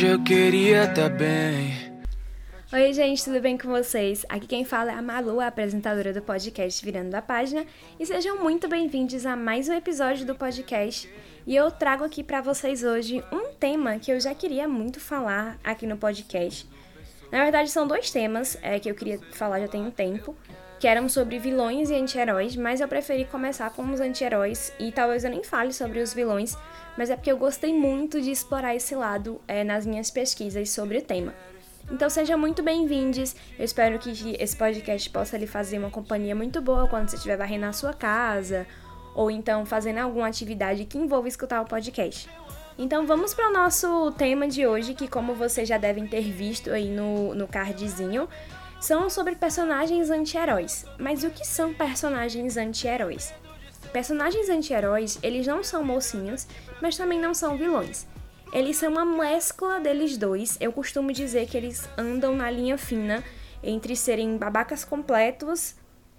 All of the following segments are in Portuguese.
Hoje eu queria tá bem. Oi, gente, tudo bem com vocês? Aqui quem fala é a Malu, a apresentadora do podcast Virando a Página, e sejam muito bem-vindos a mais um episódio do podcast. E eu trago aqui para vocês hoje um tema que eu já queria muito falar aqui no podcast. Na verdade, são dois temas é, que eu queria falar já tem um tempo, que eram sobre vilões e anti-heróis, mas eu preferi começar com os anti-heróis e talvez eu nem fale sobre os vilões, mas é porque eu gostei muito de explorar esse lado é, nas minhas pesquisas sobre o tema. Então sejam muito bem-vindos. Eu espero que esse podcast possa lhe fazer uma companhia muito boa quando você estiver varrendo a sua casa ou então fazendo alguma atividade que envolva escutar o podcast. Então vamos para o nosso tema de hoje, que como vocês já devem ter visto aí no, no cardzinho, são sobre personagens anti-heróis. Mas o que são personagens anti-heróis? Personagens anti-heróis, eles não são mocinhos, mas também não são vilões. Eles são uma mescla deles dois. Eu costumo dizer que eles andam na linha fina entre serem babacas completos,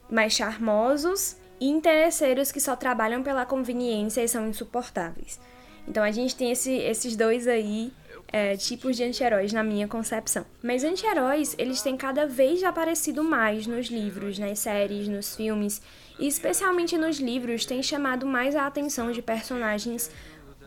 mais charmosos, e interesseiros que só trabalham pela conveniência e são insuportáveis. Então a gente tem esse, esses dois aí é, tipos de anti-heróis na minha concepção. Mas anti-heróis, eles têm cada vez aparecido mais nos livros, nas séries, nos filmes, e especialmente nos livros, têm chamado mais a atenção de personagens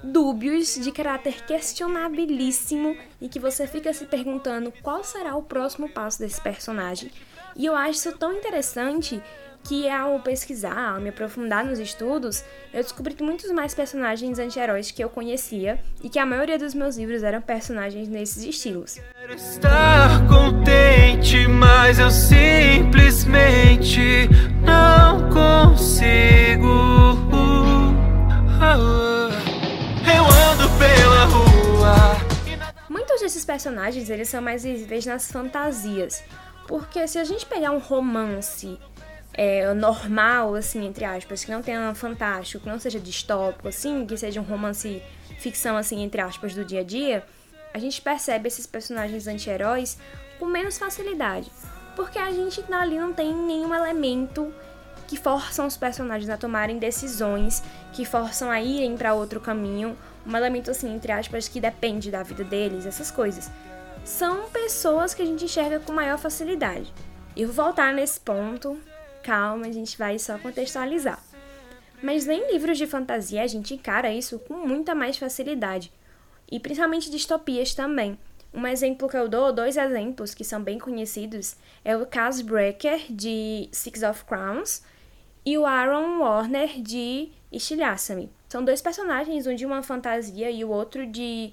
dúbios de caráter questionabilíssimo e que você fica se perguntando qual será o próximo passo desse personagem. E eu acho isso tão interessante que ao pesquisar, ao me aprofundar nos estudos, eu descobri muitos mais personagens anti-heróis que eu conhecia e que a maioria dos meus livros eram personagens nesses estilos. Quero estar contente, mas eu simplesmente não consigo. Muitos desses personagens, eles são mais visíveis nas fantasias. Porque se a gente pegar um romance é, normal, assim, entre aspas, que não tenha fantástico, que não seja distópico, assim, que seja um romance ficção, assim, entre aspas, do dia a dia, a gente percebe esses personagens anti-heróis com menos facilidade. Porque a gente ali não tem nenhum elemento que forçam os personagens a tomarem decisões, que forçam a irem para outro caminho, um elemento assim, entre aspas, que depende da vida deles, essas coisas. São pessoas que a gente enxerga com maior facilidade. E vou voltar nesse ponto, calma, a gente vai só contextualizar. Mas nem livros de fantasia a gente encara isso com muita mais facilidade. E principalmente distopias também. Um exemplo que eu dou, dois exemplos que são bem conhecidos, é o Cas Breaker de Six of Crowns e o Aaron Warner de Estilhaça-me. São dois personagens, um de uma fantasia e o outro de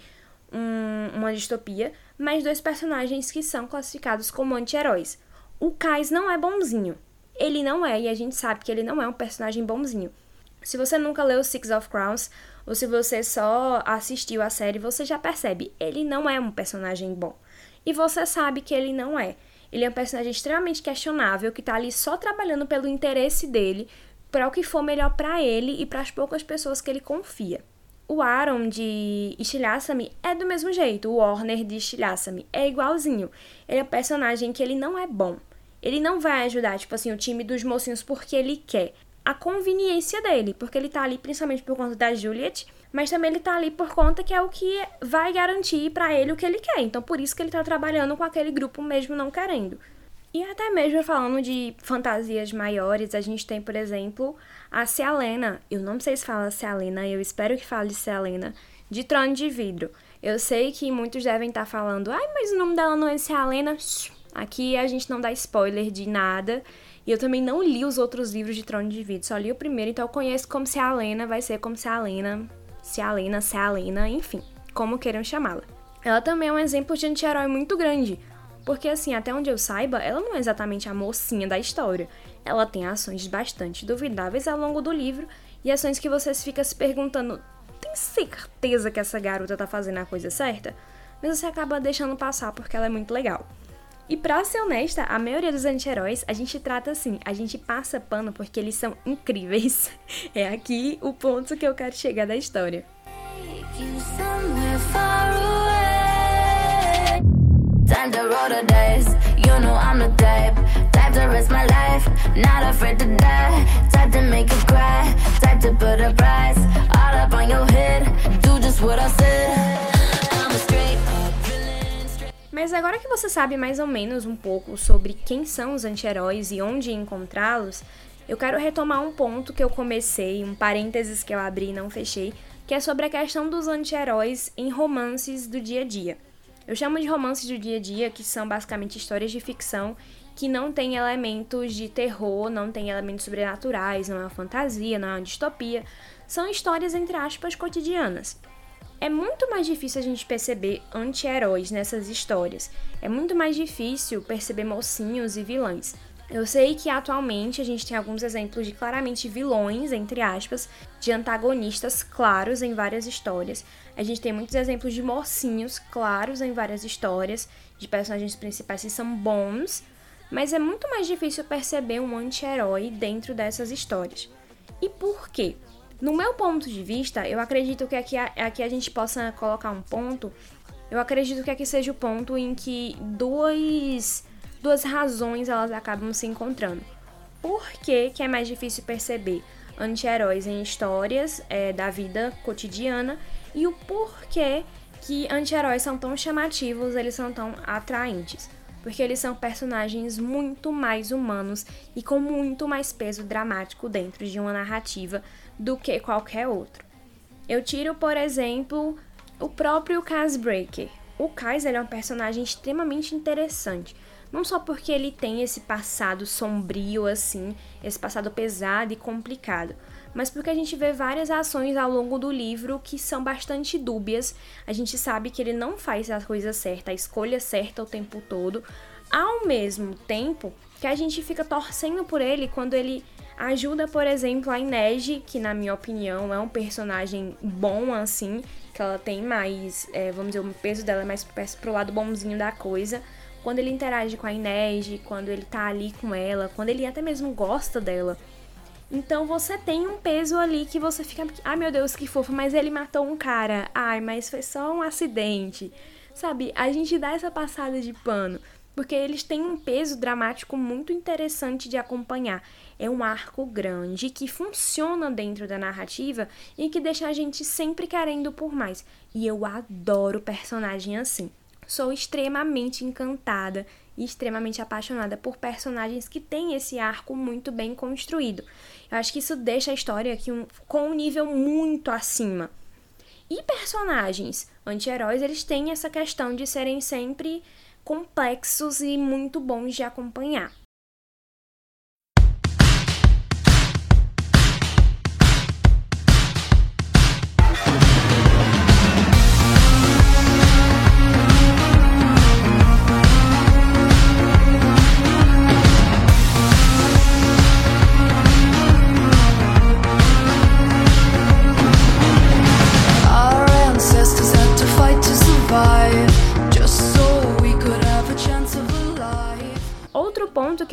um, uma distopia, mas dois personagens que são classificados como anti-heróis. O Kais não é bonzinho. Ele não é, e a gente sabe que ele não é um personagem bonzinho. Se você nunca leu Six of Crowns, ou se você só assistiu a série, você já percebe, ele não é um personagem bom. E você sabe que ele não é. Ele é um personagem extremamente questionável, que tá ali só trabalhando pelo interesse dele, para o que for melhor para ele e para as poucas pessoas que ele confia. O Aaron de Estilhaça-me é do mesmo jeito, o Warner de Estilhaça-me é igualzinho. Ele é um personagem que ele não é bom. Ele não vai ajudar, tipo assim, o time dos mocinhos porque ele quer. A conveniência dele, porque ele tá ali principalmente por conta da Juliet, mas também ele tá ali por conta que é o que vai garantir para ele o que ele quer. Então por isso que ele tá trabalhando com aquele grupo mesmo não querendo. E até mesmo falando de fantasias maiores, a gente tem, por exemplo, a Cialena. Eu não sei se fala Cialena, eu espero que fale Cialena, de Trono de Vidro. Eu sei que muitos devem estar falando, ai, mas o nome dela não é Cialena. Aqui a gente não dá spoiler de nada. E eu também não li os outros livros de Trono de Vidro, só li o primeiro, então eu conheço como Cialena, vai ser como Cialena, Cialena, Cialena, enfim, como queiram chamá-la. Ela também é um exemplo de anti-herói muito grande porque, assim, até onde eu saiba, ela não é exatamente a mocinha da história. Ela tem ações bastante duvidáveis ao longo do livro e ações que você fica se perguntando: tem certeza que essa garota tá fazendo a coisa certa? Mas você acaba deixando passar porque ela é muito legal. E pra ser honesta, a maioria dos anti-heróis a gente trata assim, a gente passa pano porque eles são incríveis. É aqui o ponto que eu quero chegar da história. Type to put a price all up on your head. Do just what I said. Mas agora que você sabe mais ou menos um pouco sobre quem são os anti-heróis e onde encontrá-los, eu quero retomar um ponto que eu comecei, um parênteses que eu abri e não fechei, que é sobre a questão dos anti-heróis em romances do dia a dia. Eu chamo de romances do dia a dia, que são basicamente histórias de ficção que não tem elementos de terror, não tem elementos sobrenaturais, não é uma fantasia, não é uma distopia. São histórias, entre aspas, cotidianas. É muito mais difícil a gente perceber anti-heróis nessas histórias. É muito mais difícil perceber mocinhos e vilões. Eu sei que atualmente a gente tem alguns exemplos de claramente vilões, entre aspas, de antagonistas claros em várias histórias. A gente tem muitos exemplos de mocinhos claros em várias histórias, de personagens principais que são bons, mas é muito mais difícil perceber um anti-herói dentro dessas histórias. E por quê? No meu ponto de vista, eu acredito que aqui, aqui a gente possa colocar um ponto. Eu acredito que aqui seja o ponto em que dois, duas razões elas acabam se encontrando. Por que, que é mais difícil perceber anti-heróis em histórias é, da vida cotidiana e o porquê que anti-heróis são tão chamativos, eles são tão atraentes porque eles são personagens muito mais humanos e com muito mais peso dramático dentro de uma narrativa do que qualquer outro. Eu tiro, por exemplo, o próprio Cas Breaker. O Kais é um personagem extremamente interessante, não só porque ele tem esse passado sombrio assim, esse passado pesado e complicado, mas porque a gente vê várias ações ao longo do livro que são bastante dúbias. A gente sabe que ele não faz a coisa certa, a escolha certa o tempo todo, ao mesmo tempo que a gente fica torcendo por ele quando ele ajuda, por exemplo, a Inês, que na minha opinião é um personagem bom assim, que ela tem mais, é, vamos dizer, o peso dela é mais pro lado bonzinho da coisa. Quando ele interage com a Inês, quando ele tá ali com ela, quando ele até mesmo gosta dela. Então você tem um peso ali que você fica, ai ah, meu Deus, que fofo, mas ele matou um cara. Ai, mas foi só um acidente. Sabe? A gente dá essa passada de pano, porque eles têm um peso dramático muito interessante de acompanhar. É um arco grande que funciona dentro da narrativa e que deixa a gente sempre querendo por mais. E eu adoro personagem assim. Sou extremamente encantada e extremamente apaixonada por personagens que têm esse arco muito bem construído. Eu acho que isso deixa a história aqui um, com um nível muito acima. E personagens anti-heróis, eles têm essa questão de serem sempre complexos e muito bons de acompanhar.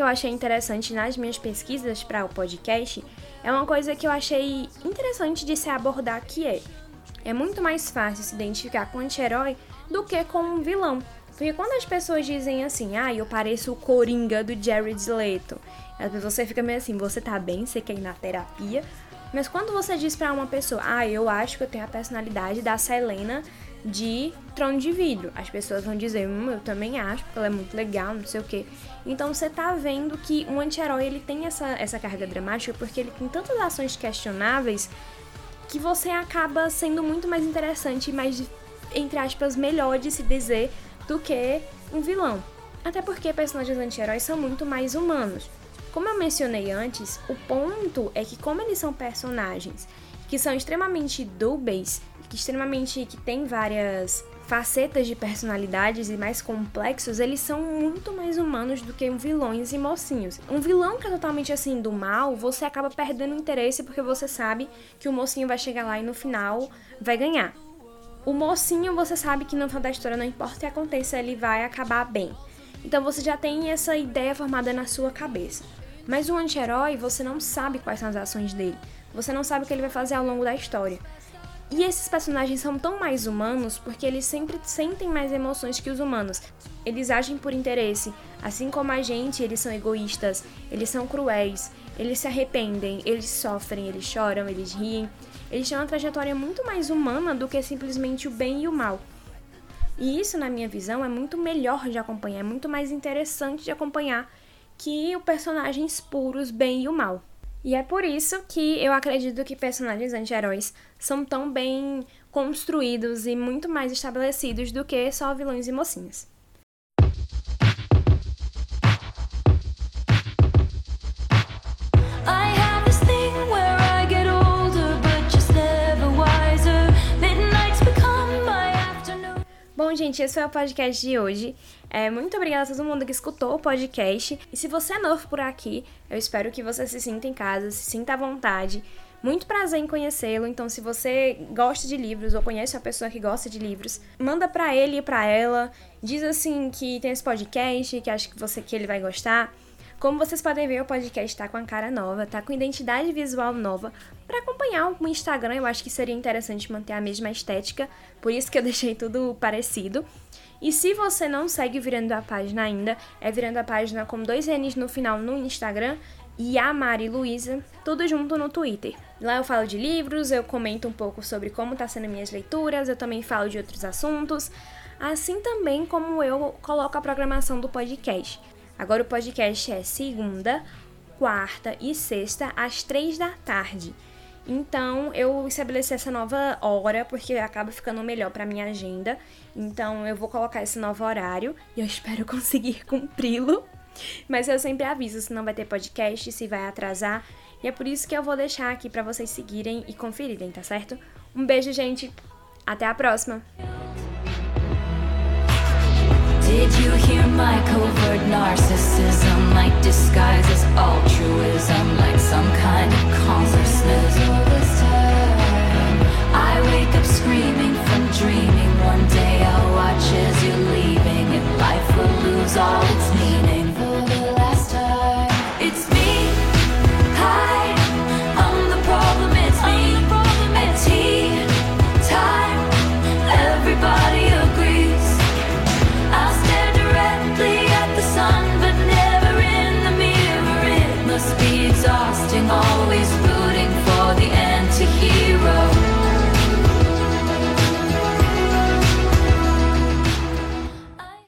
Achei interessante nas minhas pesquisas para o podcast é uma coisa que eu achei interessante de se abordar que é é muito mais fácil se identificar com um anti-herói do que com um vilão. Porque quando as pessoas dizem assim, ah, eu pareço o Coringa do Jared Leto, você fica meio assim, você tá bem, você quer ir na terapia. Mas quando você diz para uma pessoa, ah, eu acho que eu tenho a personalidade da Selena de Trono de Vidro, as pessoas vão dizer, hum, eu também acho, porque ela é muito legal, não sei o quê. Então você tá vendo que um anti-herói ele tem essa, essa carga dramática porque ele tem tantas ações questionáveis que você acaba sendo muito mais interessante e mais, entre aspas, melhor de se dizer do que um vilão. Até porque personagens anti-heróis são muito mais humanos. Como eu mencionei antes, o ponto é que como eles são personagens que são extremamente dúbeis, que extremamente que tem várias facetas de personalidades e mais complexos, eles são muito mais humanos do que vilões e mocinhos. Um vilão que é totalmente assim do mal, você acaba perdendo interesse porque você sabe que o mocinho vai chegar lá e no final vai ganhar. O mocinho, você sabe que no final da história, não importa o que aconteça, ele vai acabar bem. Então você já tem essa ideia formada na sua cabeça. Mas o anti-herói, você não sabe quais são as ações dele. Você não sabe o que ele vai fazer ao longo da história. E esses personagens são tão mais humanos porque eles sempre sentem mais emoções que os humanos. Eles agem por interesse, assim como a gente, eles são egoístas, eles são cruéis, eles se arrependem, eles sofrem, eles choram, eles riem. Eles têm uma trajetória muito mais humana do que simplesmente o bem e o mal. E isso, na minha visão, é muito melhor de acompanhar, é muito mais interessante de acompanhar que o personagens puros, bem e o mal. E é por isso que eu acredito que personagens anti-heróis são tão bem construídos e muito mais estabelecidos do que só vilões e mocinhas. Gente, esse foi o podcast de hoje. É, muito obrigada a todo mundo que escutou o podcast. E se você é novo por aqui, eu espero que você se sinta em casa, se sinta à vontade. Muito prazer em conhecê-lo. Então, se você gosta de livros ou conhece uma pessoa que gosta de livros, manda para ele e para ela. Diz assim que tem esse podcast, que acha que você que ele vai gostar. Como vocês podem ver, o podcast tá com a cara nova, tá com identidade visual nova. Para acompanhar o Instagram, eu acho que seria interessante manter a mesma estética, por isso que eu deixei tudo parecido. E se você não segue Virando a Página ainda, é Virando a Página com dois N's no final no Instagram e a Mari Luísa, tudo junto no Twitter. Lá eu falo de livros, eu comento um pouco sobre como tá sendo minhas leituras, eu também falo de outros assuntos, assim também como eu coloco a programação do podcast. Agora o podcast é segunda, quarta e sexta às três da tarde. Então eu estabeleci essa nova hora porque acaba ficando melhor para minha agenda. Então eu vou colocar esse novo horário e eu espero conseguir cumpri-lo. Mas eu sempre aviso se não vai ter podcast, se vai atrasar. E é por isso que eu vou deixar aqui para vocês seguirem e conferirem, tá certo? Um beijo, gente. Até a próxima. Did you hear my covert narcissism? Like disguise as altruism, like some kind of consciousness. I wake up screaming from dreaming. One day I'll watch as you're leaving, and life will lose all its meaning.